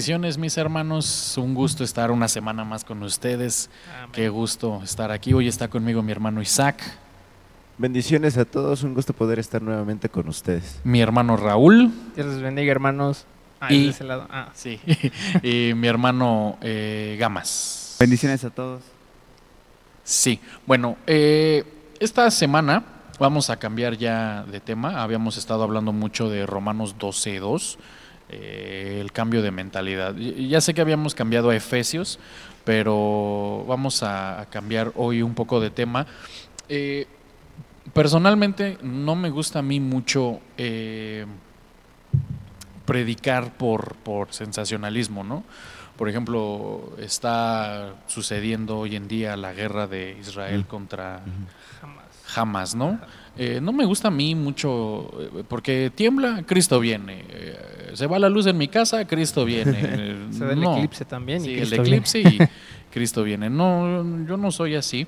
Bendiciones, mis hermanos. Un gusto estar una semana más con ustedes. Amén. Qué gusto estar aquí. Hoy está conmigo mi hermano Isaac, Bendiciones a todos, un gusto poder estar nuevamente con ustedes. mi hermano Raúl Dios les bendiga, hermanos. Ah, Y- de ese lado. Ah, sí. y mi hermano eh, Gamas. Bendiciones a todos. Sí, bueno, eh, esta semana vamos a cambiar ya de tema. Habíamos estado hablando mucho de Romanos 12.2, eh, el cambio de mentalidad. Ya sé que habíamos cambiado a Efesios, pero vamos a, a cambiar hoy un poco de tema. Eh, personalmente no me gusta a mí mucho eh, predicar por, por sensacionalismo, ¿no? Por ejemplo, está sucediendo hoy en día la guerra de Israel Mm. contra jamás. Hamas, ¿no? Eh, no me gusta a mí mucho, porque tiembla, Cristo viene. Eh, se va la luz en mi casa, Cristo viene. Eh, Se da el no. eclipse también. Sí, y el viene. eclipse y Cristo viene. No, yo no soy así.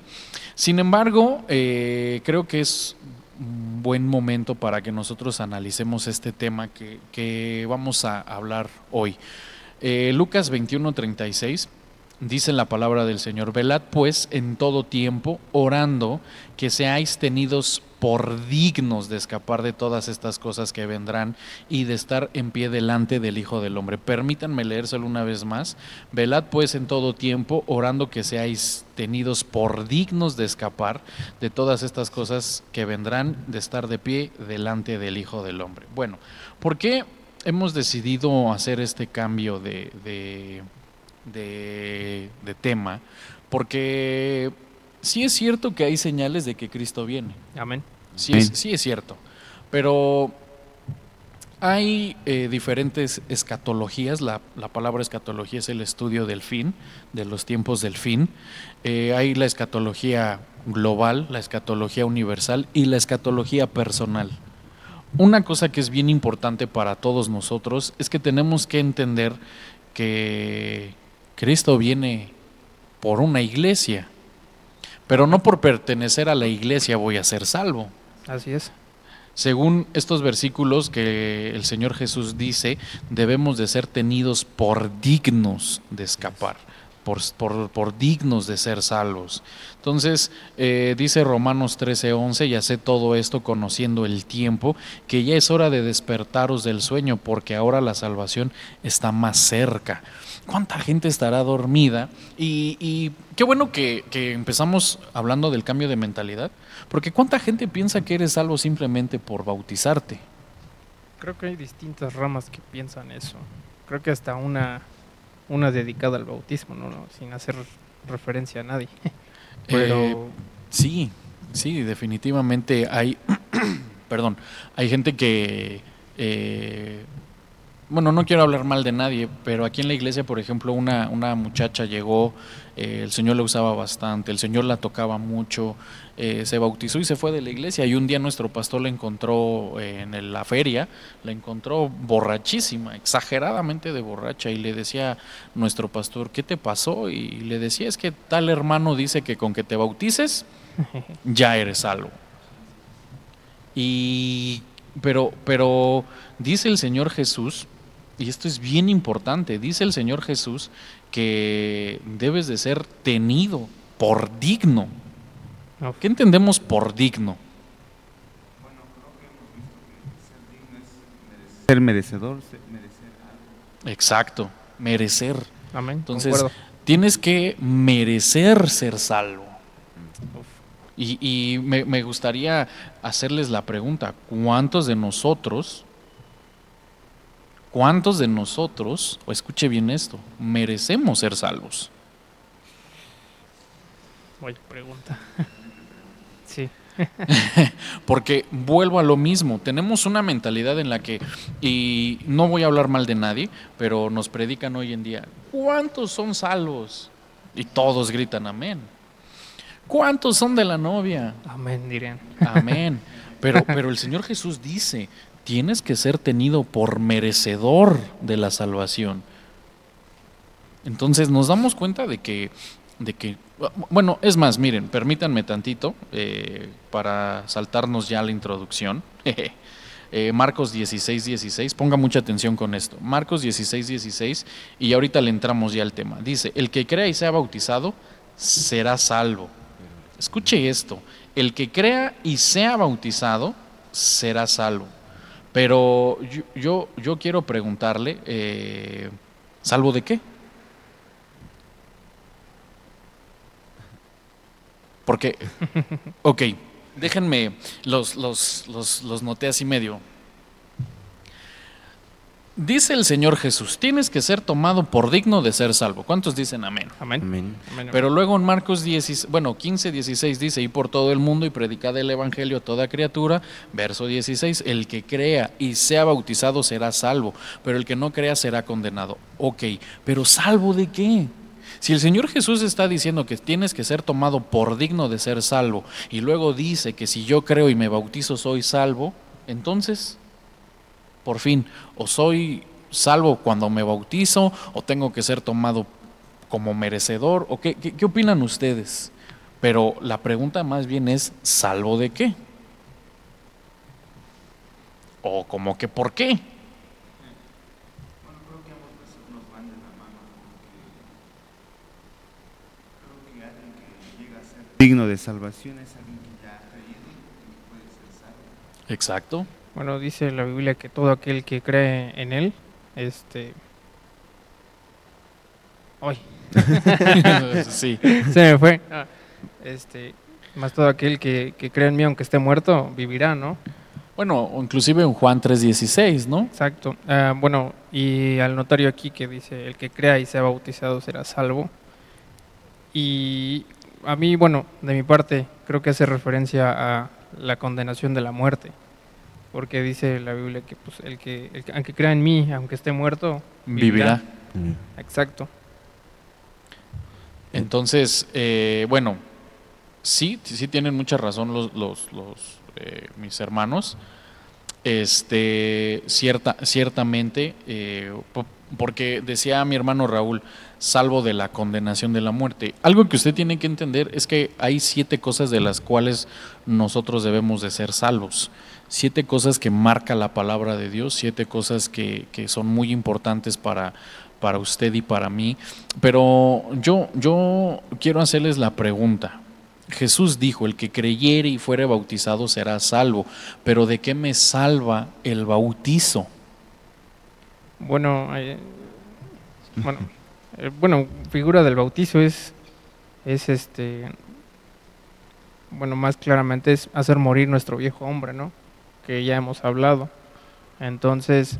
Sin embargo, eh, creo que es un buen momento para que nosotros analicemos este tema que, que vamos a hablar hoy. Eh, Lucas 21:36 dice la palabra del Señor, velad pues en todo tiempo, orando que seáis tenidos por dignos de escapar de todas estas cosas que vendrán y de estar en pie delante del Hijo del Hombre. Permítanme leérselo una vez más. Velad pues en todo tiempo, orando que seáis tenidos por dignos de escapar de todas estas cosas que vendrán, de estar de pie delante del Hijo del Hombre. Bueno, ¿por qué hemos decidido hacer este cambio de, de, de- de tema? Porque sí es cierto que hay señales de que Cristo viene. Amén. Sí, es, sí es cierto. Pero hay eh, diferentes escatologías. La, la palabra escatología es el estudio del fin, de los tiempos del fin. Eh, hay la escatología global, la escatología universal y la escatología personal. Una cosa que es bien importante para todos nosotros es que tenemos que entender que Cristo viene por una iglesia, pero no por pertenecer a la iglesia voy a ser salvo. Así es. Según estos versículos que el Señor Jesús dice, debemos de ser tenidos por dignos de escapar, por, dignos de ser salvos. Entonces, eh, dice Romanos 13:11, y hace todo esto conociendo el tiempo, que ya es hora de despertaros del sueño, porque ahora la salvación está más cerca. ¿Cuánta gente estará dormida? Y, y qué bueno que, que empezamos hablando del cambio de mentalidad, porque ¿cuánta gente piensa que eres salvo simplemente por bautizarte? Creo que hay distintas ramas que piensan eso. Creo que hasta una, una dedicada al bautismo, ¿no? No, sin hacer referencia a nadie. Pero Eh, sí, sí, definitivamente hay, perdón, hay gente que, eh, bueno, no quiero hablar mal de nadie, pero aquí en la iglesia, por ejemplo, una, una muchacha llegó, eh, el Señor la usaba bastante, el Señor la tocaba mucho, eh, se bautizó y se fue de la iglesia y un día nuestro pastor la encontró eh, en la feria, la encontró borrachísima, exageradamente de borracha y le decía nuestro pastor, ¿qué te pasó? Y le decía, es que tal hermano dice que con que te bautices ya eres salvo. Y pero pero dice el Señor Jesús, y esto es bien importante, dice el Señor Jesús que debes de ser tenido por digno. ¿Qué entendemos por digno? Ser merecedor, ser- merecer algo. Exacto, merecer. amén. Entonces, concuerdo. Tienes que merecer ser salvo. Y, y me, me gustaría hacerles la pregunta, ¿cuántos de nosotros, cuántos de nosotros, o escuche bien esto, merecemos ser salvos? Oye, pregunta. sí. Porque vuelvo a lo mismo, tenemos una mentalidad en la que, y no voy a hablar mal de nadie, pero nos predican hoy en día, ¿cuántos son salvos? Y todos gritan amén. ¿Cuántos son de la novia? Amén, dirían. Amén. Pero, pero el Señor Jesús dice, tienes que ser tenido por merecedor de la salvación. Entonces nos damos cuenta de que, de que bueno, es más, miren, permítanme tantito eh, para saltarnos ya la introducción. eh, Marcos 16, 16. Ponga mucha atención con esto. Marcos 16, 16. Y ahorita le entramos ya al tema. Dice, el que crea y sea bautizado será salvo. Escuche esto. El que crea y sea bautizado será salvo. Pero yo, yo, quiero preguntarle, eh, ¿salvo de qué? Porque, ok, déjenme, los, los, los, los noté así medio. Dice el Señor Jesús, tienes que ser tomado por digno de ser salvo. ¿Cuántos dicen amén? Amén. Amén. Amén, Pero luego en Marcos 10, bueno, 15, 16 dice, y por todo el mundo y predicad el Evangelio a toda criatura. Verso 16, el que crea y sea bautizado será salvo, pero el que no crea será condenado. Ok, pero salvo de qué? Si el Señor Jesús está diciendo que tienes que ser tomado por digno de ser salvo, y luego dice que si yo creo y me bautizo soy salvo, entonces, por fin, o soy salvo cuando me bautizo, o tengo que ser tomado como merecedor, o qué, qué, qué opinan ustedes? Pero la pregunta más bien es, ¿salvo de qué? O como que por qué? digno de salvación es alguien que ya ha creído y que puede ser salvo. Exacto. Bueno, dice la Biblia que todo aquel que cree en él, este... ¡Ay! sí. Se me fue. Ah, Este, más todo aquel que, que cree en mí, aunque esté muerto, vivirá, ¿no? Bueno, inclusive en Juan 3:16, ¿no? Exacto. Ah, bueno, y al notario aquí que dice, el que crea y sea bautizado será salvo. Y a mí, bueno, de mi parte, creo que hace referencia a la condenación de la muerte. Porque dice la Biblia que pues, el que, el que- aunque crea en mí, aunque esté muerto, Vivirá. Exacto. Entonces, eh, bueno, sí, sí, tienen mucha razón los, los, los, eh, mis hermanos. Este, cierta, ciertamente, eh, po- porque decía mi hermano Raúl, salvo de la condenación de la muerte. Algo que usted tiene que entender es que hay siete cosas de las cuales nosotros debemos de ser salvos. Siete cosas que marca la palabra de Dios, siete cosas que, que son muy importantes para, para usted y para mí. Pero yo, yo quiero hacerles la pregunta. Jesús dijo, el que creyere y fuere bautizado será salvo, pero ¿de qué me salva el bautizo? Bueno, bueno, bueno, figura del bautizo es, es este, bueno, más claramente es hacer morir nuestro viejo hombre, ¿no? Que ya hemos hablado. Entonces,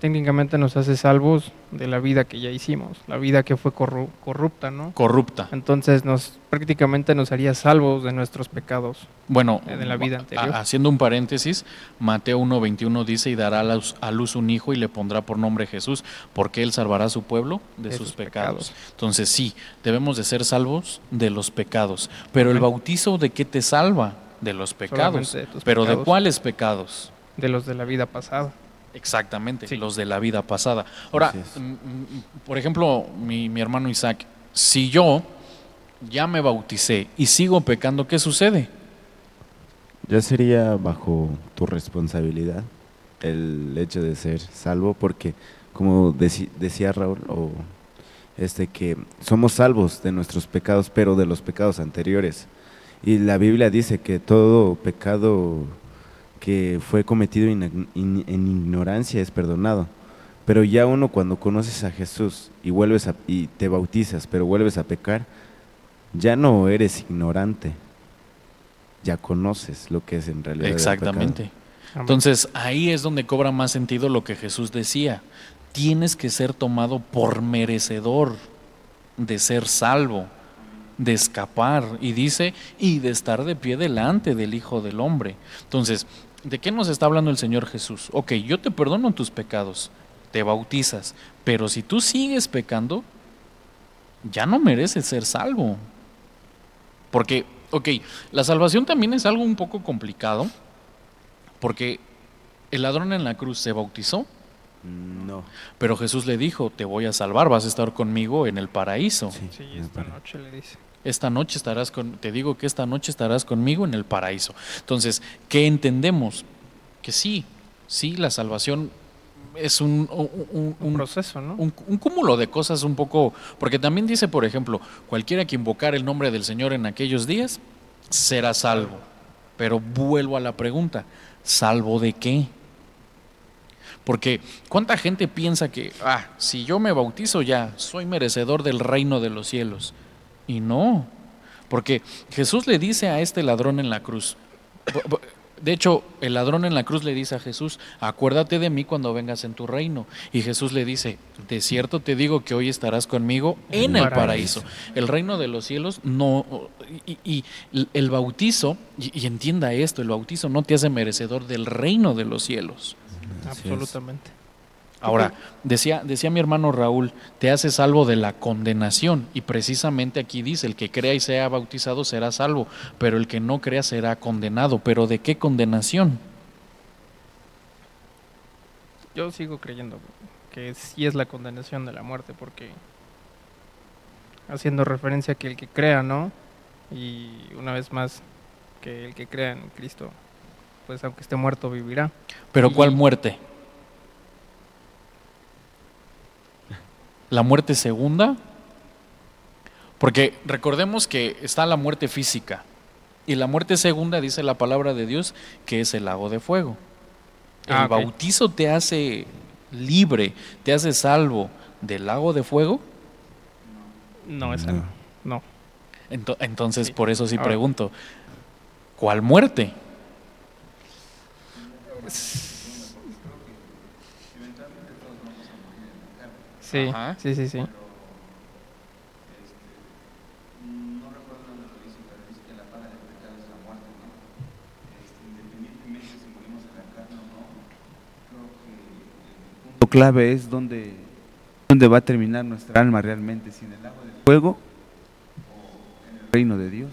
técnicamente nos hace salvos de la vida que ya hicimos, la vida que fue corru- corrupta, ¿no? Corrupta. Entonces, nos prácticamente nos haría salvos de nuestros pecados. Bueno, de la vida anterior. haciendo un paréntesis, Mateo 1.21 dice, y dará a luz, un hijo y le pondrá por nombre Jesús, porque él salvará a su pueblo de, De sus, sus pecados. pecados. Entonces sí, debemos de ser salvos de los pecados. Pero el bautizo, ¿de qué te salva? De los pecados. De ¿Pero de cuáles pecados? De los de la vida pasada. Exactamente, Sí. los de la vida pasada. Ahora, mm, mm, por ejemplo, mi, mi hermano Isaac, si yo ya me bauticé y sigo pecando, ¿qué sucede? Ya sería bajo tu responsabilidad el hecho de ser salvo, porque como decía Raúl, o este que somos salvos de nuestros pecados, pero de los pecados anteriores. Y la Biblia dice que todo pecado que fue cometido in- in- en ignorancia es perdonado. Pero ya uno cuando conoces a Jesús y vuelves a, y te bautizas, pero vuelves a pecar, ya no eres ignorante. Ya conoces lo que es en realidad. Exactamente. Entonces ahí es donde cobra más sentido lo que Jesús decía. Tienes que ser tomado por merecedor de ser salvo, de escapar. Y dice, y de estar de pie delante del Hijo del Hombre. Entonces, ¿de qué nos está hablando el Señor Jesús? Ok, yo te perdono tus pecados, te bautizas, pero si tú sigues pecando, ya no mereces ser salvo. Porque, ok, la salvación también es algo un poco complicado. Porque el ladrón en la cruz se bautizó, No. pero Jesús le dijo, te voy a salvar, vas a estar conmigo en el paraíso. Sí, Sí, esta noche le dice. Esta noche estarás con, te digo que esta noche estarás conmigo en el paraíso. Entonces, ¿qué entendemos? Que sí, Sí, la salvación es un, un- un- Un un- proceso, ¿no? un, un cúmulo de cosas un poco, porque también dice, por ejemplo, cualquiera que invocar el nombre del Señor en aquellos días será salvo. Pero vuelvo a la pregunta, ¿salvo de qué? Porque ¿cuánta gente piensa que, ah, si yo me bautizo ya, soy merecedor del reino de los cielos? Y no, porque Jesús le dice a este ladrón en la cruz, de hecho, el ladrón en la cruz le dice a Jesús, acuérdate de mí cuando vengas en tu reino. Y Jesús le dice, de cierto te digo que hoy estarás conmigo en el paraíso. El reino de los cielos no... Y, el bautizo, y, y entienda esto, el bautizo no te hace merecedor del reino de los cielos. Absolutamente. Ahora, decía, decía mi hermano Raúl, te hace salvo de la condenación. Y precisamente aquí dice, el que crea y sea bautizado será salvo, pero el que no crea será condenado. ¿Pero de qué condenación? Yo sigo creyendo que sí es la condenación de la muerte, porque haciendo referencia a que el que crea, ¿no? Y una vez más, que el que crea en Cristo, pues aunque esté muerto, vivirá. ¿Pero cuál muerte? ¿La muerte segunda? Porque recordemos que está la muerte física. Y la muerte segunda dice la palabra de Dios que es el lago de fuego. El Ah, bautizo te hace libre, te hace salvo del lago de fuego. No, esa No. no. no. Ento- entonces, Sí. por eso sí Ahora- pregunto, ¿cuál muerte? Sí, Ajá. sí, sí, sí. punto clave es donde, donde va a terminar nuestra alma realmente, si en el lago de fuego o en el reino de Dios.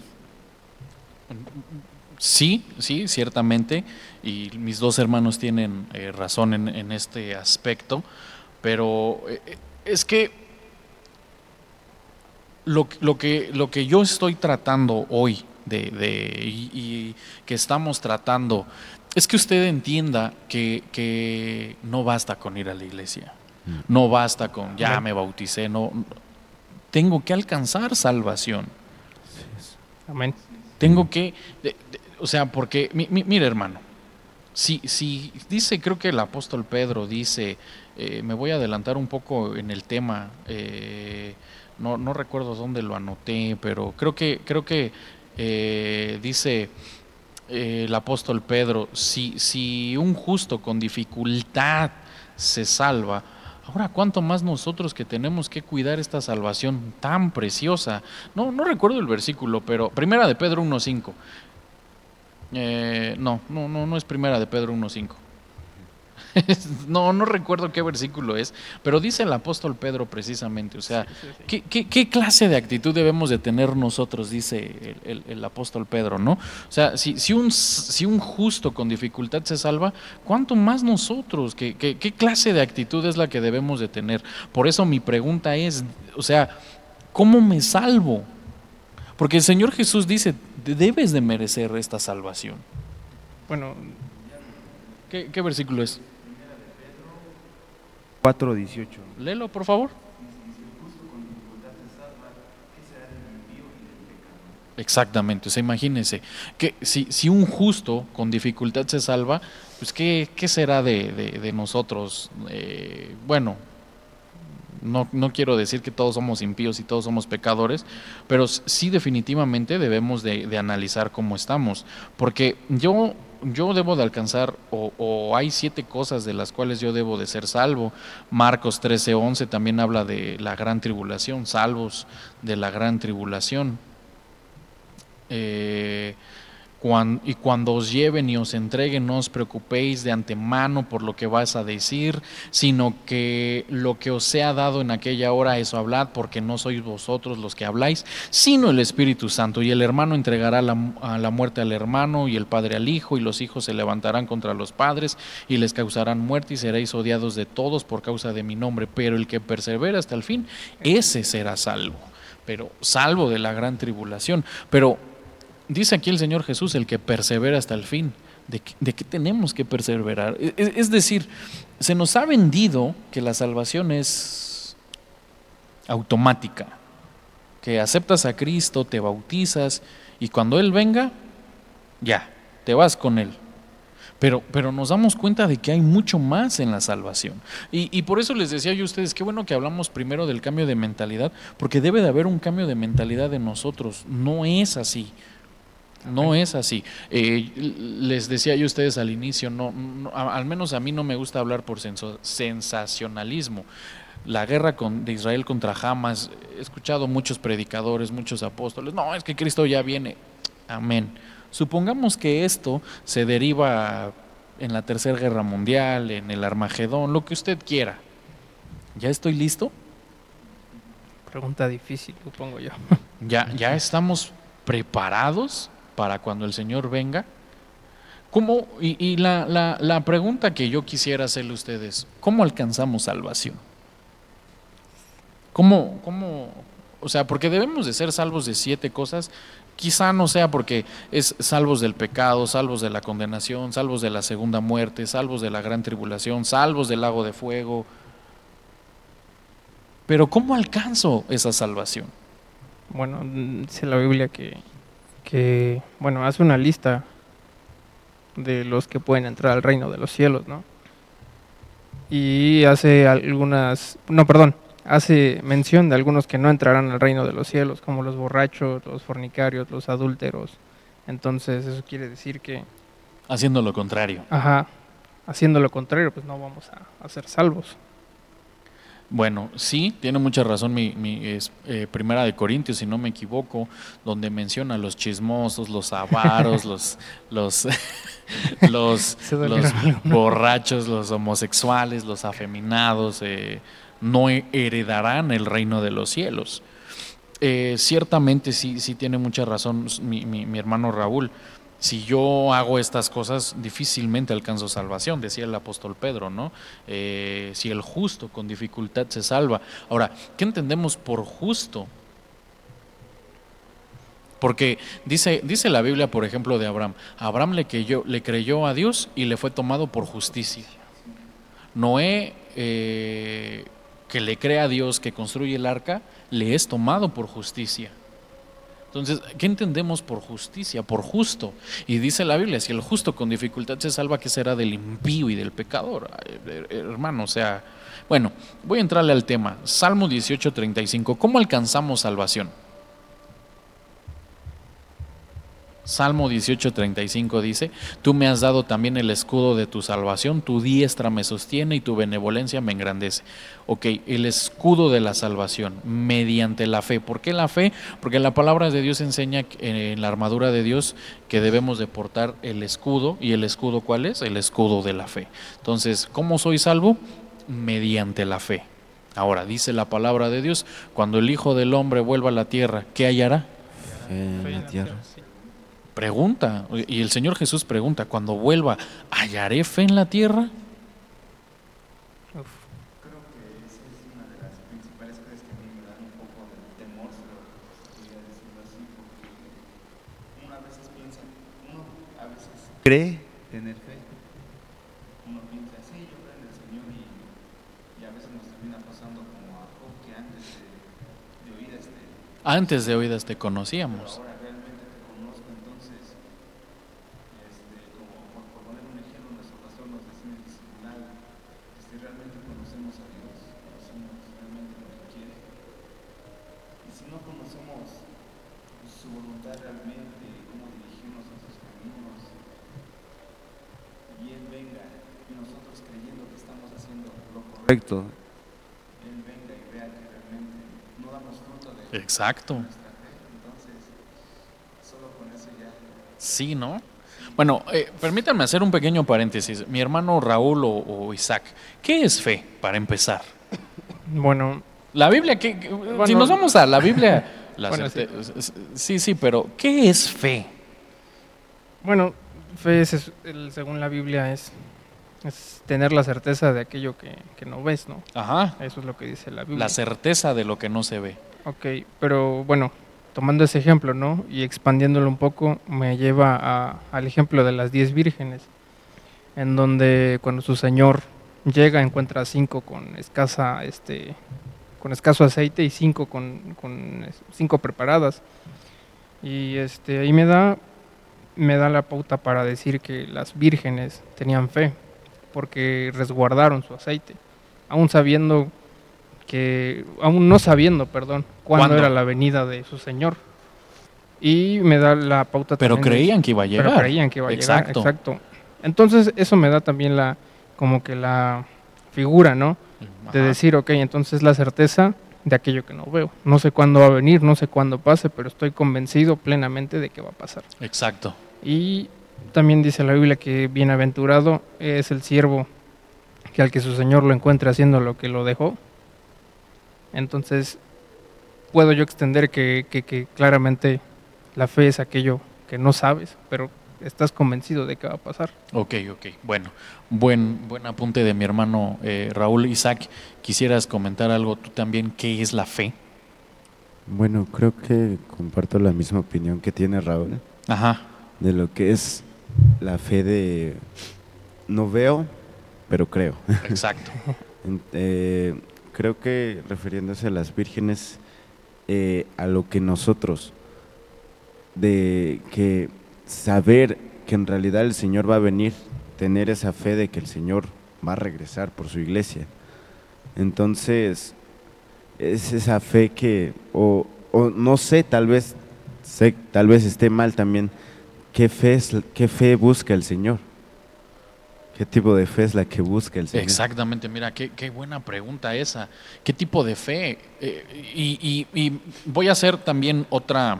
Sí, sí, ciertamente, y mis dos hermanos tienen eh, razón en, en este aspecto, pero eh, eh, es que lo, lo que lo que yo estoy tratando hoy de, de- y, y que estamos tratando es que usted entienda que, que no basta con ir a la iglesia, Mm. no basta con ya me bauticé, no tengo que alcanzar salvación. Amén. Tengo que, de- de- o sea, porque, mi, mi- mire hermano, si, si dice, creo que el apóstol Pedro dice, eh, me voy a adelantar un poco en el tema, eh, no, recuerdo dónde lo anoté, pero creo que, creo que eh, dice el apóstol Pedro, si, si un justo con dificultad se salva, Ahora, ¿cuánto más nosotros que tenemos que cuidar esta salvación tan preciosa? No, no recuerdo el versículo, pero primera de Pedro 1.5. Eh, no, no, no, no es primera de Pedro 1.5. no, no recuerdo qué versículo es, pero dice el apóstol Pedro precisamente, o sea, Sí, sí, sí. ¿Qué, qué, qué clase de actitud debemos de tener nosotros? Dice el, el- el apóstol Pedro, ¿no? O sea, si, si, un, si un justo con dificultad se salva, ¿cuánto más nosotros? ¿Qué, qué, qué clase de actitud es la que debemos de tener? Por eso mi pregunta es, o sea, ¿cómo me salvo? Porque el Señor Jesús dice, debes de merecer esta salvación. Bueno, ¿Qué, qué versículo es? 4.18. Léelo, por favor. Exactamente, o sea, imagínense que si, si un justo con dificultad se salva, pues ¿qué, qué será de, de- de nosotros? Eh, bueno, no, no quiero decir que todos somos impíos y todos somos pecadores, pero sí definitivamente debemos de, de analizar cómo estamos, porque yo, yo debo de alcanzar, o, hay siete cosas de las cuales yo debo de ser salvo. Marcos 13:11 también habla de la gran tribulación, salvos de la gran tribulación. Eh, y cuando os lleven y os entreguen, no os preocupéis de antemano por lo que vas a decir, sino que lo que os sea dado en aquella hora, eso hablad, porque no sois vosotros los que habláis, sino el Espíritu Santo. Y el hermano entregará la, la muerte al hermano, y el padre al hijo, y los hijos se levantarán contra los padres, y les causarán muerte, y seréis odiados de todos por causa de mi nombre. Pero el que persevera hasta el fin, ese será salvo. Pero salvo de la gran tribulación. Pero Dice aquí el Señor Jesús, el que persevera hasta el fin. de de que tenemos que perseverar. E- Es, es decir, se nos ha vendido que la salvación es automática, que aceptas a Cristo, te bautizas y cuando Él venga, ya, te vas con Él. Pero, pero nos damos cuenta de que hay mucho más en la salvación. Y, y por eso les decía yo a ustedes, qué bueno que hablamos primero del cambio de mentalidad, porque debe de haber un cambio de mentalidad en nosotros. No es así. No es así. Eh, les decía yo a ustedes al inicio, no, no- al menos a mí no me gusta hablar por sensacionalismo. La guerra con- de Israel contra Hamas, he escuchado muchos predicadores, muchos apóstoles, no, es que Cristo ya viene. Amén. Supongamos que esto se deriva en la Tercera Guerra Mundial, en el Armagedón, lo que usted quiera. ¿Ya estoy listo? Pregunta difícil, supongo yo. ¿Ya, ya estamos preparados para cuando el Señor venga? ¿Cómo, y la, la- pregunta que yo quisiera hacerle a ustedes, ¿cómo alcanzamos salvación? ¿Cómo, cómo, o sea, porque debemos de ser salvos de siete cosas, quizá no sea porque es salvos del pecado, salvos de la condenación, salvos de la segunda muerte, salvos de la gran tribulación, salvos del lago de fuego. Pero ¿cómo alcanzo esa salvación? Bueno, dice la Biblia que, que, bueno, hace una lista de los que pueden entrar al reino de los cielos, ¿no? Y hace algunas, no, perdón, hace mención de algunos que no entrarán al reino de los cielos, como los borrachos, los fornicarios, los adúlteros. Entonces, eso quiere decir que, Haciendo lo contrario. ajá, haciendo lo contrario, pues no vamos a, a ser salvos. Bueno, sí, tiene mucha razón mi, mi, es, eh, Primera de Corintios, si no me equivoco, donde menciona los chismosos, los avaros, los, los, los, los borrachos, los homosexuales, los afeminados, eh, no he- heredarán el reino de los cielos. Eh, ciertamente sí, sí tiene mucha razón mi, mi- mi hermano Raúl. Si yo hago estas cosas, difícilmente alcanzo salvación, decía el apóstol Pedro, ¿no? Eh, si el justo con dificultad se salva. Ahora, ¿qué entendemos por justo? Porque dice, dice la Biblia, por ejemplo, de Abraham, Abraham le creyó, le creyó a Dios y le fue tomado por justicia. Noé, eh, que le cree a Dios, que construye el arca, le es tomado por justicia. Entonces, ¿qué entendemos por justicia? Por justo. Y dice la Biblia, si el justo con dificultad se salva, ¿qué será del impío y del pecador? Hermano, o sea, bueno, voy a entrarle al tema. Salmo 18:35, ¿cómo alcanzamos salvación? Salmo 18:35 dice, tú me has dado también el escudo de tu salvación, tu diestra me sostiene y tu benevolencia me engrandece. Ok, el escudo de la salvación mediante la fe. ¿Por qué la fe? Porque la palabra de Dios enseña eh, en la armadura de Dios que debemos de portar el escudo. ¿Y el escudo cuál es? El escudo de la fe. Entonces, ¿cómo soy salvo? Mediante la fe. Ahora, dice la palabra de Dios, cuando el Hijo del Hombre vuelva a la tierra, ¿qué hallará? Fe en la tierra. Pregunta, y el Señor Jesús pregunta, cuando vuelva, ¿hallaré fe en la tierra? Uf. Creo que esa es una de las principales cosas que a mí me dan un poco de temor, si lo podría decirlo así, porque uno a veces piensa, uno a veces cree tener fe, uno piensa, sí, yo creo en el Señor y, y a veces nos termina pasando como a Job, que antes de, de oír este, Antes de oídas te pero conocíamos. ahora realmente te conozco, entonces, este, como por, por poner un ejemplo, nuestro pastor nos decía en el discipulado, este, realmente conocemos a Dios, conocemos realmente lo que quiere. Y si no conocemos pues, su voluntad realmente, cómo dirigirnos a sus caminos, y Él venga, y nosotros creyendo que estamos haciendo lo correcto, Él venga y vea que realmente no damos fruto de Exacto. Sí, ¿no? Bueno, eh, permítanme hacer un pequeño paréntesis. Mi hermano Raúl o, o Isaac, ¿qué es fe para empezar? Bueno, La Biblia, ¿qué, qué- si nos vamos a la Biblia, la Bueno, sí, sí, pero ¿qué es fe? Bueno, fe es, según la Biblia es, es tener la certeza de aquello que, que no ves, ¿no? Ajá, Eso es lo que dice la Biblia. la certeza de lo que no se ve. Ok, pero bueno, tomando ese ejemplo, ¿no? Y expandiéndolo un poco, me lleva a- al ejemplo de las diez vírgenes, en donde cuando su señor llega encuentra cinco con escasa, este, con escaso aceite y cinco con, con cinco preparadas. Y este, ahí me da, me da la pauta para decir que las vírgenes tenían fe, porque resguardaron su aceite, aún sabiendo que, aún no sabiendo, perdón, cuándo, ¿Cuándo? era la venida de su señor. Y me da la pauta Pero también de- creían que iba a llegar. pero creían que iba a Exacto. llegar, exacto. Entonces eso me da también la, como que la figura, ¿no? De decir, ok, entonces la certeza de aquello que no veo. No sé cuándo va a venir, no sé cuándo pase, pero estoy convencido plenamente de que va a pasar. Exacto. Y también dice la Biblia que bienaventurado es el siervo que al que su Señor lo encuentre haciendo lo que lo dejó. Entonces, puedo yo extender que, que- que claramente la fe es aquello que no sabes, pero estás convencido de que va a pasar. Ok, ok. Bueno, buen, buen apunte de mi hermano eh, Raúl Isaac. ¿Quisieras comentar algo tú también? ¿Qué es la fe? Bueno, creo que comparto la misma opinión que tiene Raúl Ajá. de lo que es la fe de no veo, pero creo. Exacto. Eh, creo que refiriéndose a las vírgenes, eh, a lo que nosotros, de que saber que en realidad el Señor va a venir, tener esa fe de que el Señor va a regresar por su iglesia. Entonces, es esa fe que, o, o no sé, tal vez, sé, tal vez esté mal también, ¿qué fe, es, qué fe busca el Señor? ¿Qué tipo de fe es la que busca el Señor? Exactamente, mira, qué, qué buena pregunta esa. ¿Qué tipo de fe? Eh, y, y- y voy a hacer también otra,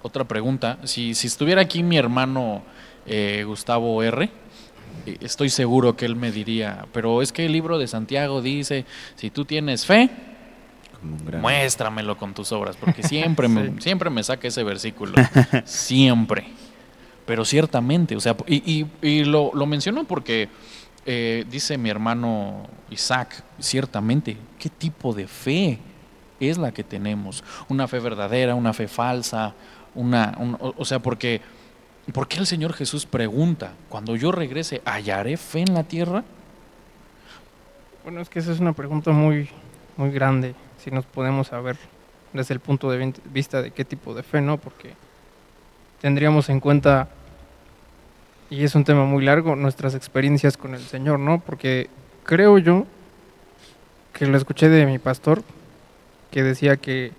otra pregunta. Si, si estuviera aquí mi hermano eh, Gustavo R., eh, estoy seguro que él me diría, pero es que el libro de Santiago dice, si tú tienes fe, muéstramelo con tus obras, porque siempre, me, siempre me saca ese versículo, siempre. Pero ciertamente, o sea, y, y- lo, lo menciono porque eh, dice mi hermano Isaac, ciertamente, ¿qué tipo de fe es la que tenemos? ¿Una fe verdadera, una fe falsa? Una, un- o, sea, porque, ¿por qué el Señor Jesús pregunta, cuando yo regrese, ¿hallaré fe en la tierra? Bueno, es que esa es una pregunta muy, muy grande, si nos podemos saber desde el punto de vista de qué tipo de fe, ¿no? Porque tendríamos en cuenta, y es un tema muy largo, nuestras experiencias con el Señor, ¿no? Porque creo yo que lo escuché de mi pastor, que decía que,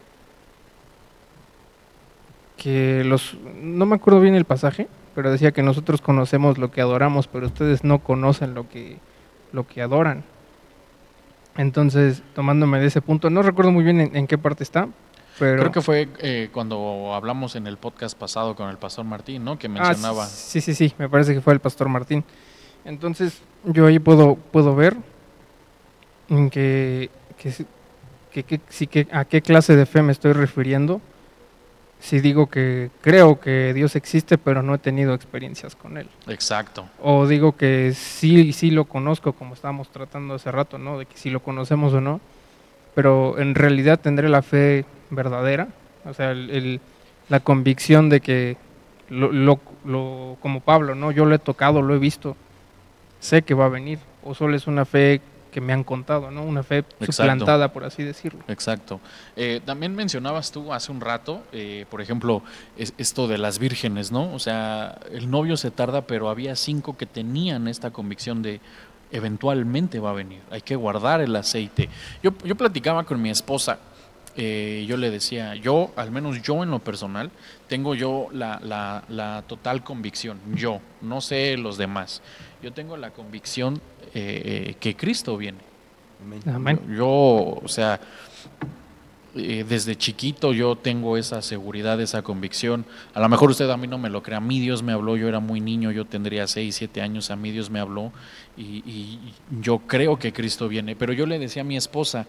que los, no me acuerdo bien el pasaje, pero decía que nosotros conocemos lo que adoramos, pero ustedes no conocen lo que, lo que adoran. Entonces, tomándome de ese punto, no recuerdo muy bien en, en qué parte está, pero... Creo que fue eh, cuando hablamos en el podcast pasado con el pastor Martín, ¿no? Que Ah, mencionaba. sí, sí, sí, me parece que fue el pastor Martín. Entonces, yo ahí puedo, puedo ver que, que, que- que- que- a qué clase de fe me estoy refiriendo. Si digo que creo que Dios existe, pero no he tenido experiencias con Él. Exacto. O digo que sí, sí lo conozco, como estábamos tratando hace rato, ¿no? De que si lo conocemos o no. Pero en realidad tendré la fe verdadera, o sea, el- el- la convicción de que, lo, lo- lo- como Pablo, ¿no? Yo lo he tocado, lo he visto, sé que va a venir. O solo es una fe que me han contado, ¿no? Una fe Exacto. suplantada, por así decirlo. Exacto. Eh, también mencionabas tú hace un rato, eh, por ejemplo, es- esto de las vírgenes, ¿no? O sea, el novio se tarda, pero había cinco que tenían esta convicción de eventualmente va a venir, hay que guardar el aceite. Yo, yo platicaba con mi esposa, eh, yo le decía, yo, al menos yo en lo personal, tengo yo la, la- la total convicción, yo, no sé los demás, yo tengo la convicción eh, eh, que Cristo viene. Amén. Yo, o sea, eh, desde chiquito yo tengo esa seguridad, esa convicción. A lo mejor usted a mí no me lo cree. A mí Dios me habló, yo era muy niño, yo tendría 6, 7 años, a mí Dios me habló y, y yo creo que Cristo viene. Pero yo le decía a mi esposa,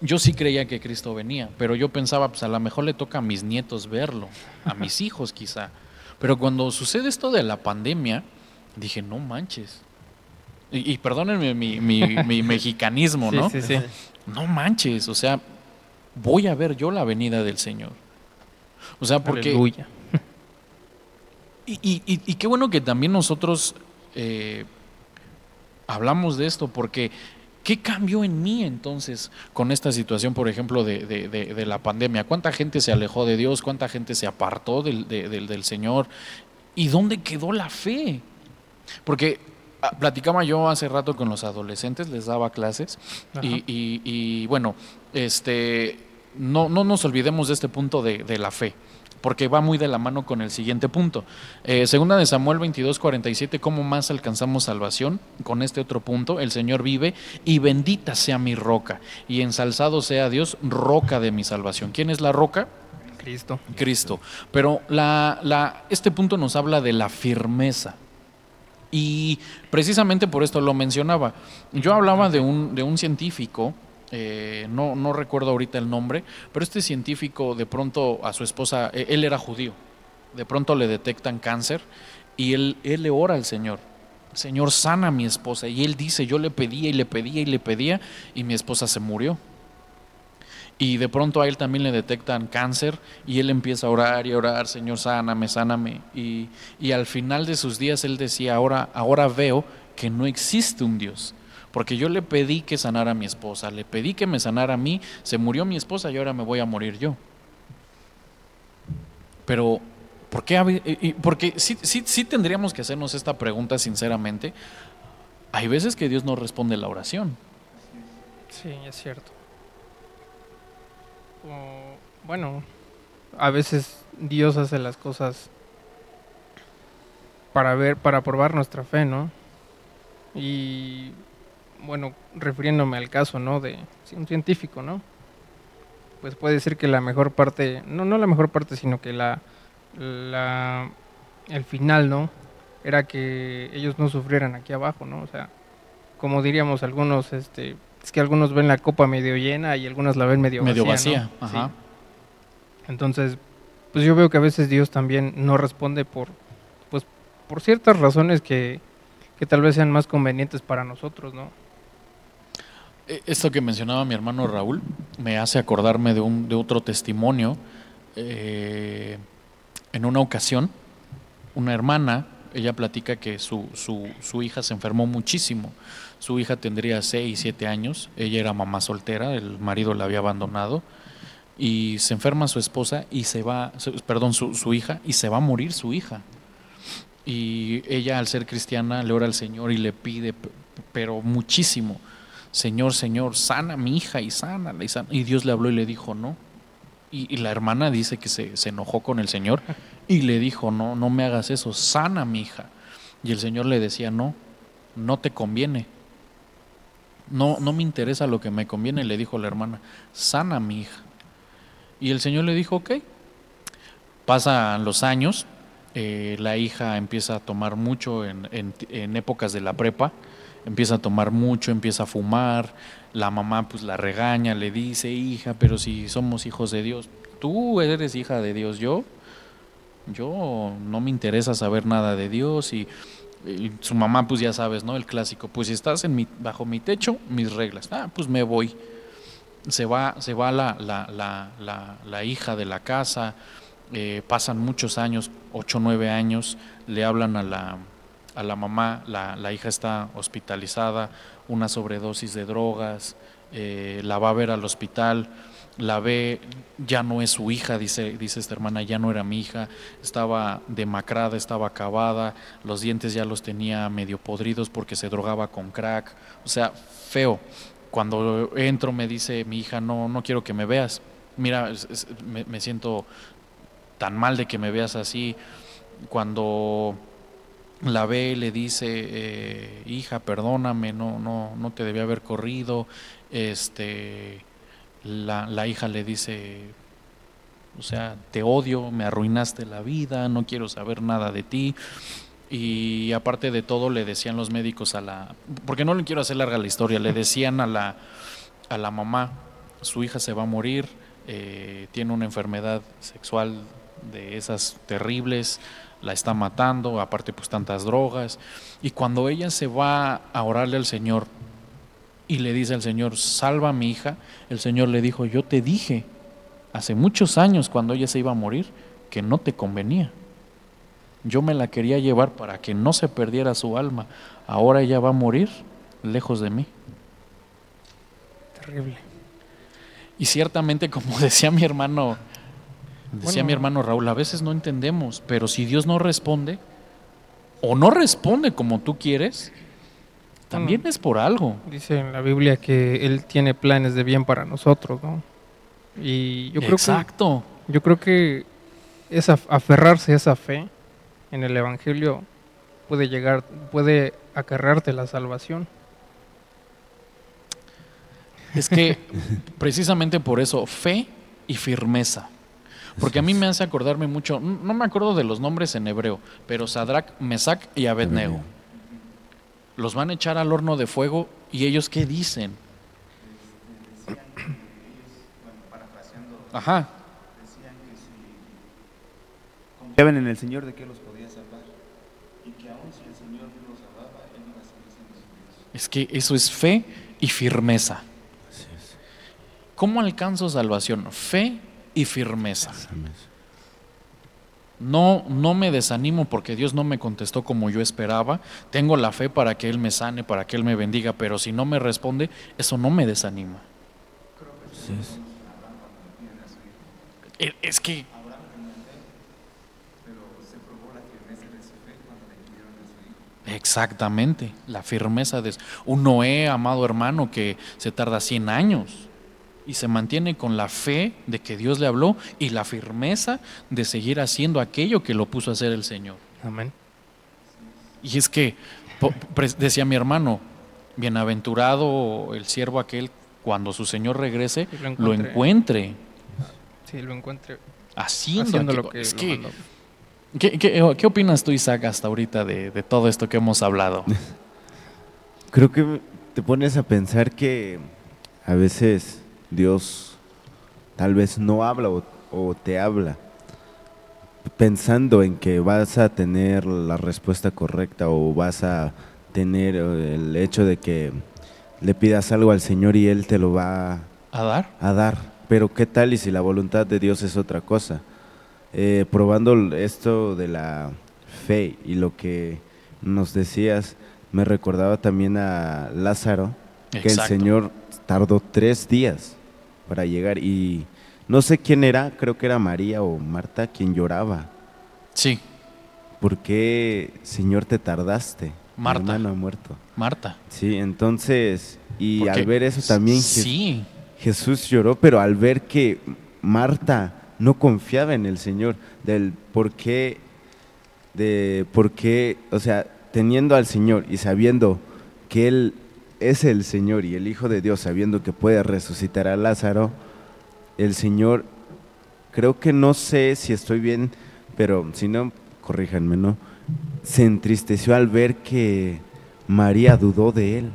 yo sí creía que Cristo venía, pero yo pensaba, pues a lo mejor le toca a mis nietos verlo, a mis hijos quizá. Pero cuando sucede esto de la pandemia, dije, no manches. Y, y perdónenme mi, mi- mi mexicanismo, Sí, ¿no? sí, sí. No manches, o sea, voy a ver yo la venida del Señor. O sea, porque... Aleluya. Y, y- y- y qué bueno que también nosotros eh, hablamos de esto, porque ¿qué cambió en mí entonces con esta situación, por ejemplo, de, de- de- de la pandemia? ¿Cuánta gente se alejó de Dios? ¿Cuánta gente se apartó del, de- del- del Señor? ¿Y dónde quedó la fe? Porque ah, platicaba yo hace rato con los adolescentes, les daba clases, y, y- y, bueno, este, no, no nos olvidemos de este punto de, de la fe, porque va muy de la mano con el siguiente punto. Eh, segunda de Samuel 22, 47, ¿cómo más alcanzamos salvación? Con este otro punto, el Señor vive y bendita sea mi roca, y ensalzado sea Dios, roca de mi salvación. ¿Quién es la roca? Cristo. Cristo. Pero la, la- este punto nos habla de la firmeza. Y precisamente por esto lo mencionaba. Yo hablaba de un, de un científico, eh, no, no recuerdo ahorita el nombre, pero este científico de pronto a su esposa, eh, él era judío, de pronto le detectan cáncer y él, le ora al Señor. Señor, sana a mi esposa. Y él dice, yo le pedía y le pedía y le pedía y mi esposa se murió. Y de pronto a él también le detectan cáncer y él empieza a orar y a orar, Señor, sáname, sáname. Y, y al final de sus días él decía, ahora, ahora veo que no existe un Dios. Porque yo le pedí que sanara a mi esposa, le pedí que me sanara a mí, se murió mi esposa y ahora me voy a morir yo. Pero, ¿por qué? Porque sí, sí, sí tendríamos que hacernos esta pregunta sinceramente. Hay veces que Dios no responde la oración. Sí, es cierto. Bueno, a veces Dios hace las cosas para ver, para probar nuestra fe, ¿no? Y bueno, refiriéndome al caso, ¿no? De un científico, ¿no? Pues puede ser que la mejor parte, no, no la mejor parte, sino que la, la, el final, ¿no? Era que ellos no sufrieran aquí abajo, ¿no? O sea, como diríamos algunos, este, es que algunos ven la copa medio llena y algunos la ven medio, Medio vacía. vacía. ¿no? Ajá. Sí. Entonces, pues yo veo que a veces Dios también no responde por, pues, por ciertas razones que, que tal vez sean más convenientes para nosotros, ¿no? Eh, Esto que mencionaba mi hermano Raúl me hace acordarme de, un, de otro testimonio. Eh, en una ocasión, una hermana, ella platica que su, su, su hija se enfermó muchísimo. Su hija tendría 6, 7 años, ella era mamá soltera, el marido la había abandonado y se enferma su esposa y se va, perdón, su, su hija y se va a morir su hija. Y ella al ser cristiana le ora al Señor y le pide, pero muchísimo. Señor, Señor, sana a mi hija y sana. Y, sana. y Dios le habló y le dijo no. Y, y la hermana dice que se, se enojó con el Señor y le dijo, no, no me hagas eso, sana a mi hija. Y el Señor le decía, no, no te conviene. No, no me interesa lo que me conviene, le dijo la hermana, sana a mi hija. Y el Señor le dijo, ok. Pasan los años, eh, la hija empieza a tomar mucho en, en- en épocas de la prepa, empieza a tomar mucho, empieza a fumar, la mamá pues la regaña, le dice, hija, pero si somos hijos de Dios, tú eres hija de Dios, yo, yo no me interesa saber nada de Dios y, su mamá pues ya sabes, ¿no? El clásico, pues si estás en mi, bajo mi techo, mis reglas, ah, pues me voy. Se va, se va la, la, la, hija de la casa, eh, pasan muchos años, ocho, nueve años, le hablan a la, a la mamá, la, la hija está hospitalizada, una sobredosis de drogas, eh, la va a ver al hospital, la ve, ya no es su hija, dice, dice esta hermana, ya no era mi hija, estaba demacrada, estaba acabada, los dientes ya los tenía medio podridos porque se drogaba con crack, o sea, feo. Cuando entro me dice mi hija, no, no quiero que me veas, mira, me siento tan mal de que me veas así. Cuando la ve, le dice, eh, hija, perdóname, no, no, no te debía haber corrido. Este, la, la hija le dice, o sea, te odio, me arruinaste la vida, no quiero saber nada de ti. Y aparte de todo, le decían los médicos a la, porque no le quiero hacer larga la historia, le decían a la, a la mamá, su hija se va a morir, eh, tiene una enfermedad sexual de esas terribles, la está matando, aparte pues tantas drogas. Y cuando ella se va a orarle al Señor, y le dice al Señor, salva a mi hija, el Señor le dijo, yo te dije hace muchos años cuando ella se iba a morir que no te convenía. Yo me la quería llevar para que no se perdiera su alma. Ahora ella va a morir lejos de mí. Terrible. Y ciertamente, como decía mi hermano, decía Bueno. mi hermano Raúl, a veces no entendemos, pero si Dios no responde, o no responde como tú quieres, también Bueno. es por algo. Dice en la Biblia que Él tiene planes de bien para nosotros, ¿no? Y yo creo que Exacto. Yo creo que esa, aferrarse a esa fe en el Evangelio puede llegar, puede acarrearte la salvación. Es que precisamente por eso, fe y firmeza. Porque a mí me hace acordarme mucho, no me acuerdo de los nombres en hebreo, pero Sadrach, Mesach y Abednego. Los van a echar al horno de fuego y ellos qué dicen? Decían que ellos, bueno, parafraseando, Ajá. decían que si confiaban en el Señor de que los podía salvar y que aún si el Señor no los salvaba, Él iba a seguir siendo su Dios. Es que eso es fe y firmeza. Así es. ¿Cómo alcanzo salvación? Fe y firmeza. No, no me desanimo porque Dios no me contestó como yo esperaba. Tengo la fe para que Él me sane, para que Él me bendiga, pero si no me responde, eso no me desanima. Así es. E- Es que exactamente, la firmeza de un Noé, amado hermano, que se tarda 100 años y se mantiene con la fe de que Dios le habló y la firmeza de seguir haciendo aquello que lo puso a hacer el Señor. Amén. Y es que, decía mi hermano, bienaventurado el siervo aquel cuando su Señor regrese, lo lo encuentre. Sí, lo encuentre haciendo, lo que Es lo que, mandó. ¿qué, qué, qué opinas tú, Isaac, hasta ahorita de, de todo esto que hemos hablado? Creo que te pones a pensar que a veces Dios tal vez no habla o, o te habla pensando en que vas a tener la respuesta correcta o vas a tener eh, el hecho de que le pidas algo al Señor y Él te lo va ¿A dar? a dar. Pero qué tal y si la voluntad de Dios es otra cosa. Eh, probando esto de la fe y lo que nos decías, me recordaba también a Lázaro, que el. Señor tardó tres días para llegar y no sé quién era, creo que era María o Marta quien lloraba. Sí, ¿Por qué, Señor, te tardaste? Mi Marta. hermano ha muerto. Marta. Sí, entonces, y Porque- al ver eso también Sí, Jesús lloró, pero al ver que Marta no confiaba en el Señor, del por qué, de por qué, o sea, teniendo al Señor y sabiendo que Él es el Señor y el Hijo de Dios, sabiendo que puede resucitar a Lázaro, el Señor, creo que no sé si estoy bien, pero si no, corríjanme, ¿no? Se entristeció al ver que María dudó de Él.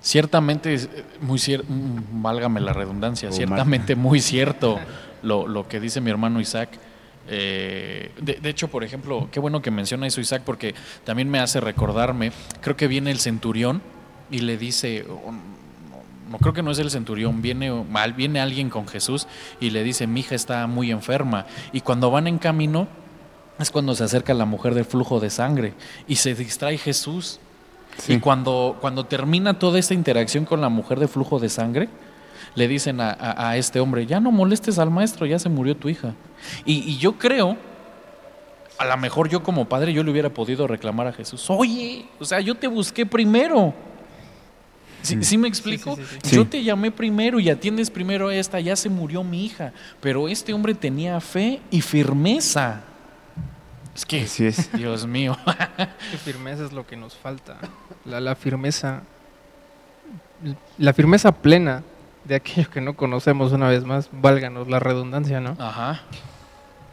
ciertamente, eh, muy cierto, válgame la redundancia, O ciertamente muy cierto lo, lo que dice mi hermano Isaac. Eh, de, de hecho, por ejemplo, qué bueno que menciona eso Isaac, porque también me hace recordarme, creo que viene el centurión y le dice, o no, no creo que no es el centurión, viene, mal, viene alguien con Jesús y le dice, mi hija está muy enferma. Y cuando van en camino, es cuando se acerca la mujer del flujo de sangre y se distrae Jesús. Y cuando, cuando termina toda esta interacción con la mujer de flujo de sangre, le dicen a, a- a este hombre, ya no molestes al maestro, ya se murió tu hija. Y, y yo creo, a lo mejor yo como padre, yo le hubiera podido reclamar a Jesús, oye, o sea, yo te busqué primero. ¿Sí, sí me explico? sí, sí, sí. Yo te llamé primero y atiendes primero a esta, ya se murió mi hija. Pero este hombre tenía fe y firmeza. Es que, Así es. Dios mío. Qué firmeza es lo que nos falta. La, la firmeza, la firmeza plena de aquello que no conocemos una vez más, válganos la redundancia, ¿no? Ajá.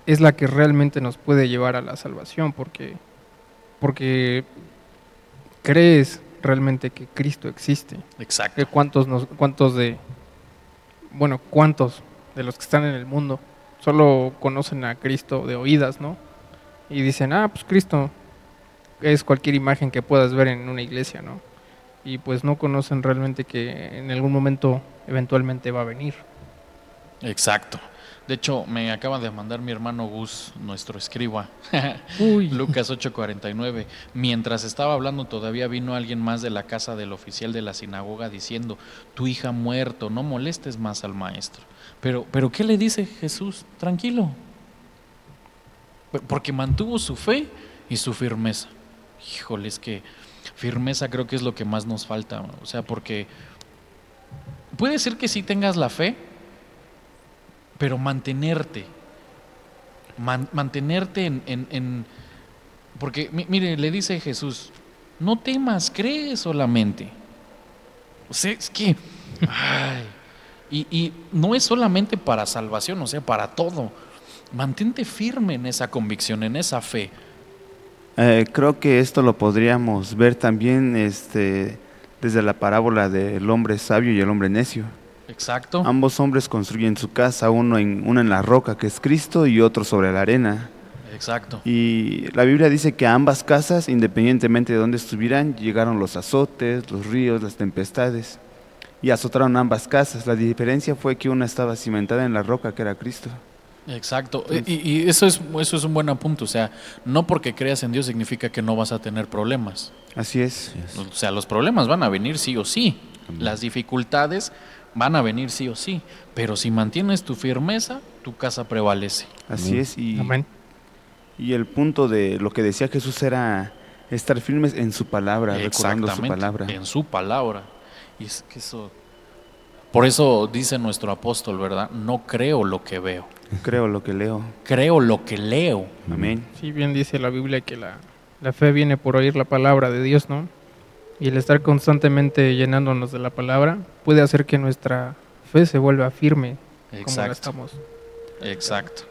Es la que realmente nos puede llevar a la salvación, porque, porque crees realmente que Cristo existe. Exacto. Cuántos, nos, cuántos de, bueno, cuántos de los que están en el mundo solo conocen a Cristo de oídas, ¿no? Y dicen, ah, pues Cristo es cualquier imagen que puedas ver en una iglesia, ¿no? y pues no conocen realmente que en algún momento eventualmente va a venir. Exacto. De hecho, me acaba de mandar mi hermano Gus, nuestro escriba, Lucas 8:49. Mientras estaba hablando todavía vino alguien más de la casa del oficial de la sinagoga diciendo, tu hija ha muerto, no molestes más al maestro. Pero, pero ¿qué le dice Jesús? Tranquilo. Porque mantuvo su fe y su firmeza. Híjole, es que firmeza creo que es lo que más nos falta. O sea, porque puede ser que sí tengas la fe, pero mantenerte, man- mantenerte en, en- porque mi- mire, le dice Jesús, no temas, cree solamente. O sea, es que, ay, y, y no es solamente para salvación, o sea, para todo. Mantente firme en esa convicción, en esa fe. Eh, creo que esto lo podríamos ver también este, desde la parábola del hombre sabio y el hombre necio. Exacto. Ambos hombres construyen su casa, uno en, uno en la roca, que es Cristo, y otro sobre la arena. Exacto. Y la Biblia dice que a ambas casas, independientemente de dónde estuvieran, llegaron los azotes, los ríos, las tempestades, y azotaron ambas casas. La diferencia fue que una estaba cimentada en la roca, que era Cristo. Exacto. Y, y eso, es, eso es un buen apunto. O sea, no porque creas en Dios significa que no vas a tener problemas. Así es. O sea, los problemas van a venir sí o sí. Las dificultades van a venir sí o sí. Pero si mantienes tu firmeza, tu casa prevalece. Así Amén. es. Y, amén. y el punto de lo que decía Jesús era estar firmes en su palabra, recordando su palabra. En su palabra. Y es que eso. Por eso dice nuestro apóstol, ¿verdad? No creo lo que veo. Creo lo que leo. Creo lo que leo. Amén. Sí, bien dice la Biblia que la, la fe viene por oír la palabra de Dios, ¿no? Y el estar constantemente llenándonos de la palabra puede hacer que nuestra fe se vuelva firme, como la Exacto. estamos. Exacto.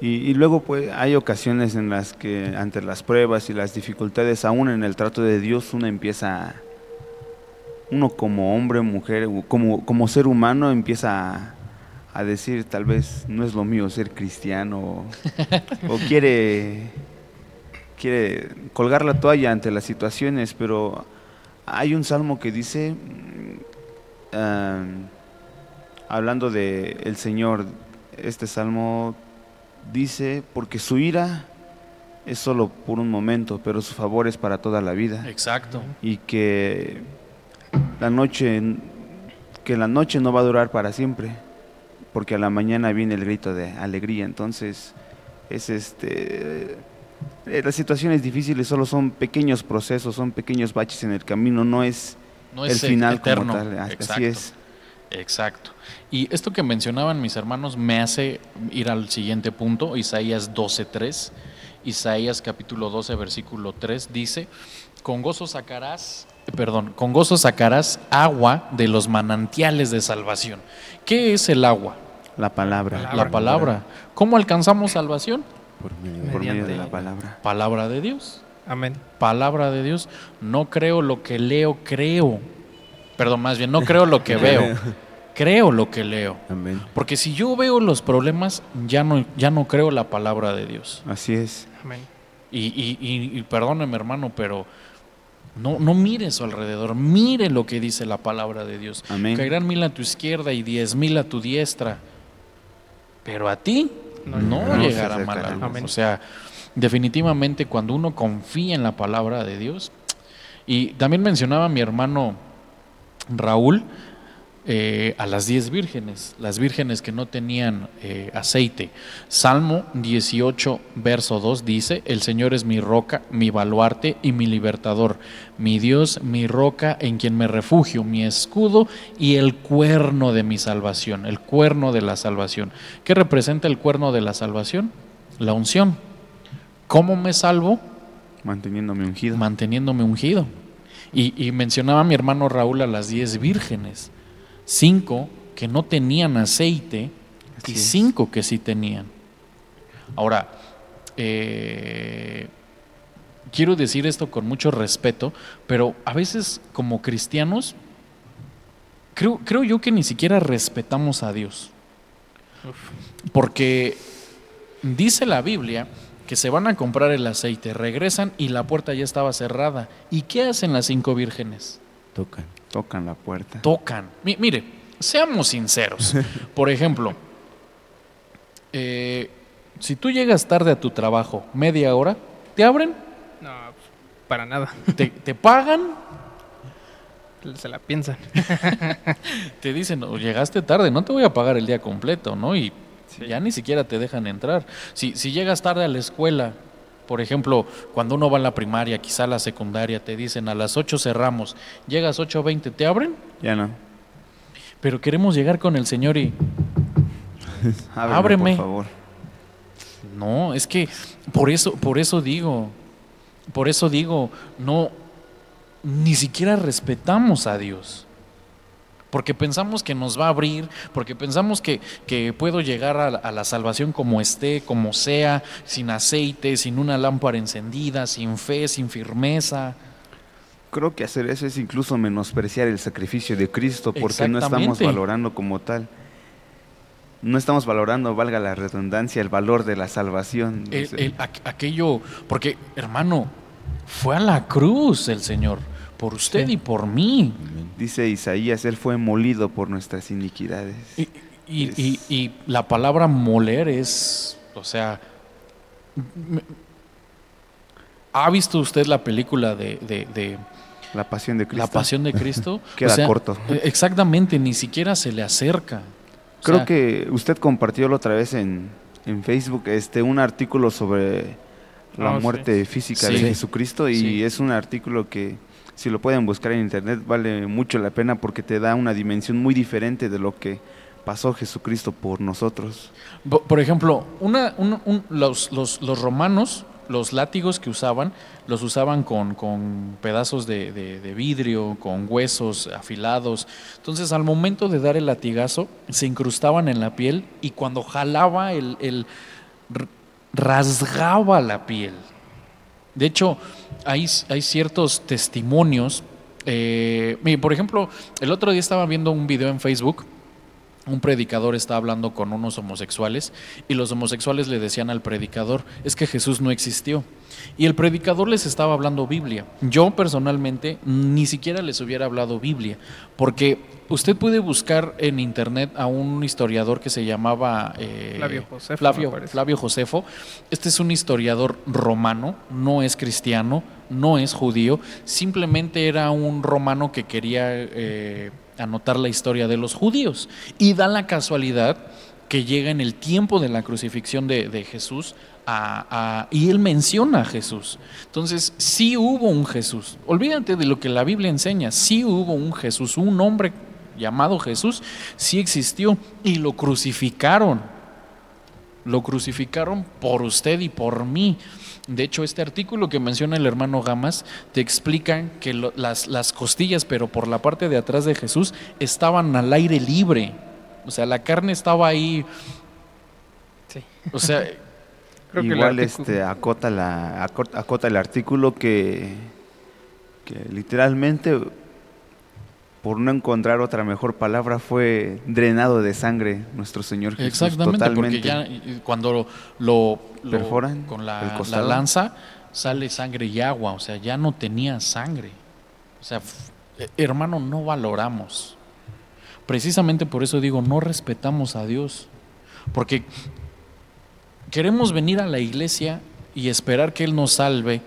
Y, y luego pues hay ocasiones en las que ante las pruebas y las dificultades, aún en el trato de Dios, uno empieza, uno como hombre, mujer, como, como ser humano empieza a, a decir tal vez no es lo mío ser cristiano o, o quiere, quiere colgar la toalla ante las situaciones, pero hay un salmo que dice, mm, hablando de el Señor, este salmo dice, porque su ira es solo por un momento, pero su favor es para toda la vida. Exacto. Y que la noche, que la noche no va a durar para siempre, porque a la mañana viene el grito de alegría. Entonces, es este eh, las situaciones difíciles solo son pequeños procesos, son pequeños baches en el camino, no es No el es final eterno. como tal. Así es. Exacto. Y esto que mencionaban mis hermanos me hace ir al siguiente punto, Isaías 12.3. Isaías capítulo 12, versículo 3 dice, con gozo sacarás, perdón, con gozo sacarás agua de los manantiales de salvación. ¿Qué es el agua? La palabra. La palabra. ¿Cómo alcanzamos salvación? Por medio Por medio de la palabra. Palabra de Dios. Amén. Palabra de Dios. No creo lo que leo, creo. Perdón, más bien, no creo lo que veo. Creo lo que leo. Amén. Porque si yo veo los problemas, ya no, ya no creo la palabra de Dios. Así es. Amén. Y, y, y, y perdóneme, hermano, pero no, no mire a su alrededor, mire lo que dice la palabra de Dios. Amén. Caerán mil a tu izquierda y diez mil a tu diestra, pero a ti No no, llegará. Se mal. Amén. O sea, definitivamente cuando uno confía en la palabra de Dios, y también mencionaba mi hermano Raúl, eh, a las diez vírgenes, las vírgenes que no tenían eh, aceite. Salmo 18, verso 2 dice, el Señor es mi roca, mi baluarte y mi libertador, mi Dios, mi roca en quien me refugio, mi escudo y el cuerno de mi salvación, el cuerno de la salvación. ¿Qué representa el cuerno de la salvación? La unción. ¿Cómo me salvo? Manteniéndome ungido. manteniéndome ungido. Y, y mencionaba mi hermano Raúl a las diez vírgenes, cinco que no tenían aceite Así y es. cinco que sí tenían. Ahora, eh, quiero decir esto con mucho respeto, pero a veces como cristianos, creo, creo yo que ni siquiera respetamos a Dios. Porque dice la Biblia que se van a comprar el aceite, regresan y la puerta ya estaba cerrada. ¿Y qué hacen las cinco vírgenes? Tocan. Tocan la puerta. tocan. Mi- mire, seamos sinceros. Por ejemplo, eh, si tú llegas tarde a tu trabajo, media hora, ¿te abren? No, para nada. ¿Te, te pagan? Se la piensan. Te dicen, "Oh, llegaste tarde, no te voy a pagar el día completo, ¿no? Y Sí. ya ni siquiera te dejan entrar. Si, si llegas tarde a la escuela, por ejemplo, cuando uno va a la primaria, quizá a la secundaria, te dicen a las 8 cerramos, llegas 8.20, ¿te abren? Ya no. Pero queremos llegar con el Señor y Ábreme, Ábreme. por favor. No, es que por eso, por eso digo, por eso digo, no, ni siquiera respetamos a Dios. Porque pensamos que nos va a abrir, porque pensamos que, que puedo llegar a, la- a la salvación como esté, como sea, sin aceite, sin una lámpara encendida, sin fe, sin firmeza. Creo que hacer eso es incluso menospreciar el sacrificio de Cristo porque no estamos valorando como tal. No estamos valorando, valga la redundancia, el valor de la salvación. El- el- aquello, porque hermano, fue a la cruz el Señor, por usted Sí. y por mí. Dice Isaías, Él fue molido por nuestras iniquidades. Y, y- y- y la palabra moler es, o sea, me- ¿ha visto usted la película de, de- de La pasión de Cristo. La Pasión de Cristo? Queda corto. eh, Exactamente, ni siquiera se le acerca. O Creo sea, que usted compartió la otra vez en, en Facebook este un artículo sobre la Oh, sí. muerte física de. Jesucristo y Sí. es un artículo que si lo pueden buscar en internet vale mucho la pena porque te da una dimensión muy diferente de lo que pasó Jesucristo por nosotros. Por ejemplo, una, un- los, los- los romanos, los látigos que usaban, los usaban con, con pedazos de, vidrio, con huesos afilados. Entonces, al momento de dar el latigazo, se incrustaban en la piel y cuando jalaba, el, el rasgaba la piel. De hecho, hay, hay ciertos testimonios. eh, por ejemplo, el otro día estaba viendo un video en Facebook un predicador está hablando con unos homosexuales y los homosexuales le decían al predicador, es que Jesús no existió. Y el predicador les estaba hablando Biblia. Yo personalmente ni siquiera les hubiera hablado Biblia, porque usted puede buscar en internet a un historiador que se llamaba eh, Flavio Josefo, Flavio, me parece. Flavio Josefo. Este es un historiador romano, no es cristiano, no es judío, simplemente era un romano que quería eh, anotar la historia de los judíos. Y da la casualidad que llega en el tiempo de la crucifixión de, de Jesús a- y él menciona a Jesús. Entonces, sí hubo un Jesús. Olvídate de lo que la Biblia enseña, sí hubo un Jesús, un hombre llamado Jesús, sí existió y lo crucificaron. Lo crucificaron por usted y por mí. De hecho, este artículo que menciona el hermano Gamas te explica que lo- las, las costillas, pero por la parte de atrás de Jesús, estaban al aire libre. O sea, la carne estaba ahí. Sí. O sea, Creo que el Igual artículo- este acota la acot- acota el artículo que que literalmente por no encontrar otra mejor palabra fue drenado de sangre nuestro Señor Jesús exactamente, totalmente. porque ya cuando lo, lo- Perforan con la, lanza sale sangre y agua. O sea, ya no tenía sangre. O sea, eh, hermano, no valoramos. Precisamente por eso digo, no respetamos a Dios. Porque queremos venir a la iglesia y esperar que Él nos salve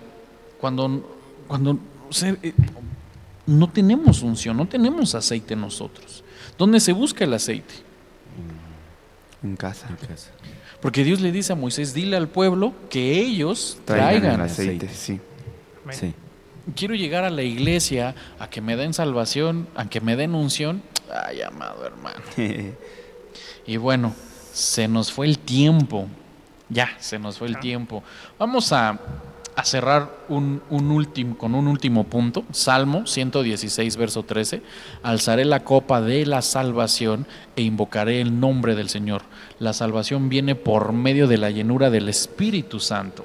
cuando, cuando eh, no tenemos unción, no tenemos aceite nosotros. ¿Dónde se busca el aceite? en casa. En casa. Porque Dios le dice a Moisés, dile al pueblo que ellos Traigan, traigan. el aceite, aceite. sí. Sí. Quiero llegar a la iglesia a que me den salvación, a que me den unción. Ay, amado hermano. Y bueno, se nos fue el tiempo. Ya, se nos fue el tiempo. Vamos a, a cerrar un, un último, con un último punto. Salmo 116, verso 13. Alzaré la copa de la salvación e invocaré el nombre del Señor. La salvación viene por medio de la llenura del Espíritu Santo.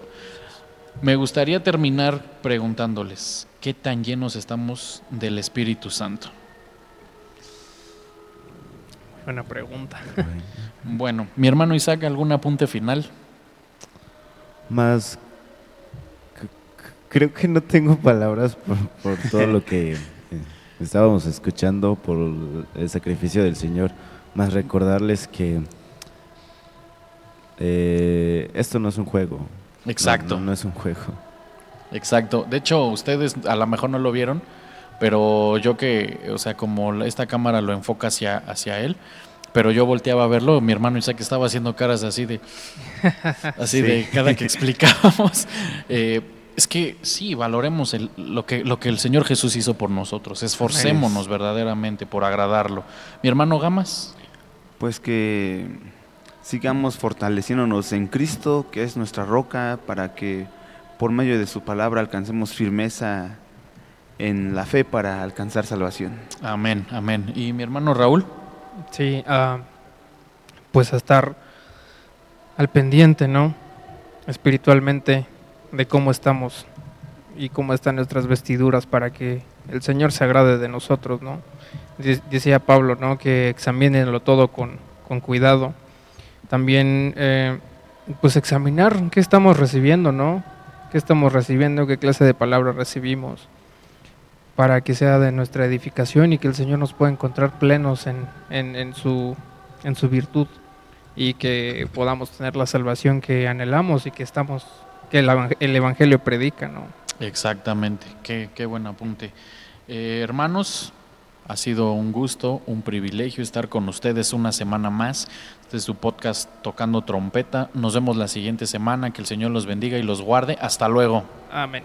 Me gustaría terminar preguntándoles, ¿qué tan llenos estamos del Espíritu Santo? Buena pregunta. Bueno, mi hermano Isaac, ¿algún apunte final? Más, creo que no tengo palabras por, por todo lo que eh, estábamos escuchando por el sacrificio del Señor, más recordarles que eh, esto no es un juego. Exacto. No, no es un juego. Exacto. De hecho, ustedes a lo mejor no lo vieron, pero yo que, o sea, como esta cámara lo enfoca hacia, hacia él, pero yo volteaba a verlo, mi hermano Isaac estaba haciendo caras así de, así de cada que explicábamos. Eh, es que sí, valoremos el- lo, que, lo que el Señor Jesús hizo por nosotros, esforcémonos verdaderamente por agradarlo. Mi hermano Gamas, Pues que sigamos fortaleciéndonos en Cristo, que es nuestra roca, para que por medio de su palabra alcancemos firmeza en la fe para alcanzar salvación. amén, amén. Y mi hermano Raúl, Sí, ah, pues a estar al pendiente, ¿no? Espiritualmente de cómo estamos y cómo están nuestras vestiduras para que el Señor se agrade de nosotros, ¿no? Decía Pablo, ¿no? Que examínenlo todo con, con cuidado. También, eh, pues examinar qué estamos recibiendo, ¿no? ¿Qué estamos recibiendo? ¿Qué clase de palabra recibimos? para que sea de nuestra edificación y que el Señor nos pueda encontrar plenos en, en, en su, en su virtud y que podamos tener la salvación que anhelamos y que estamos que el, evang- el Evangelio predica, ¿no? Exactamente, qué, qué buen apunte. Eh, hermanos, ha sido un gusto, un privilegio estar con ustedes una semana más. Este es su podcast Tocando Trompeta. Nos vemos la siguiente semana. Que el Señor los bendiga y los guarde. Hasta luego. Amén.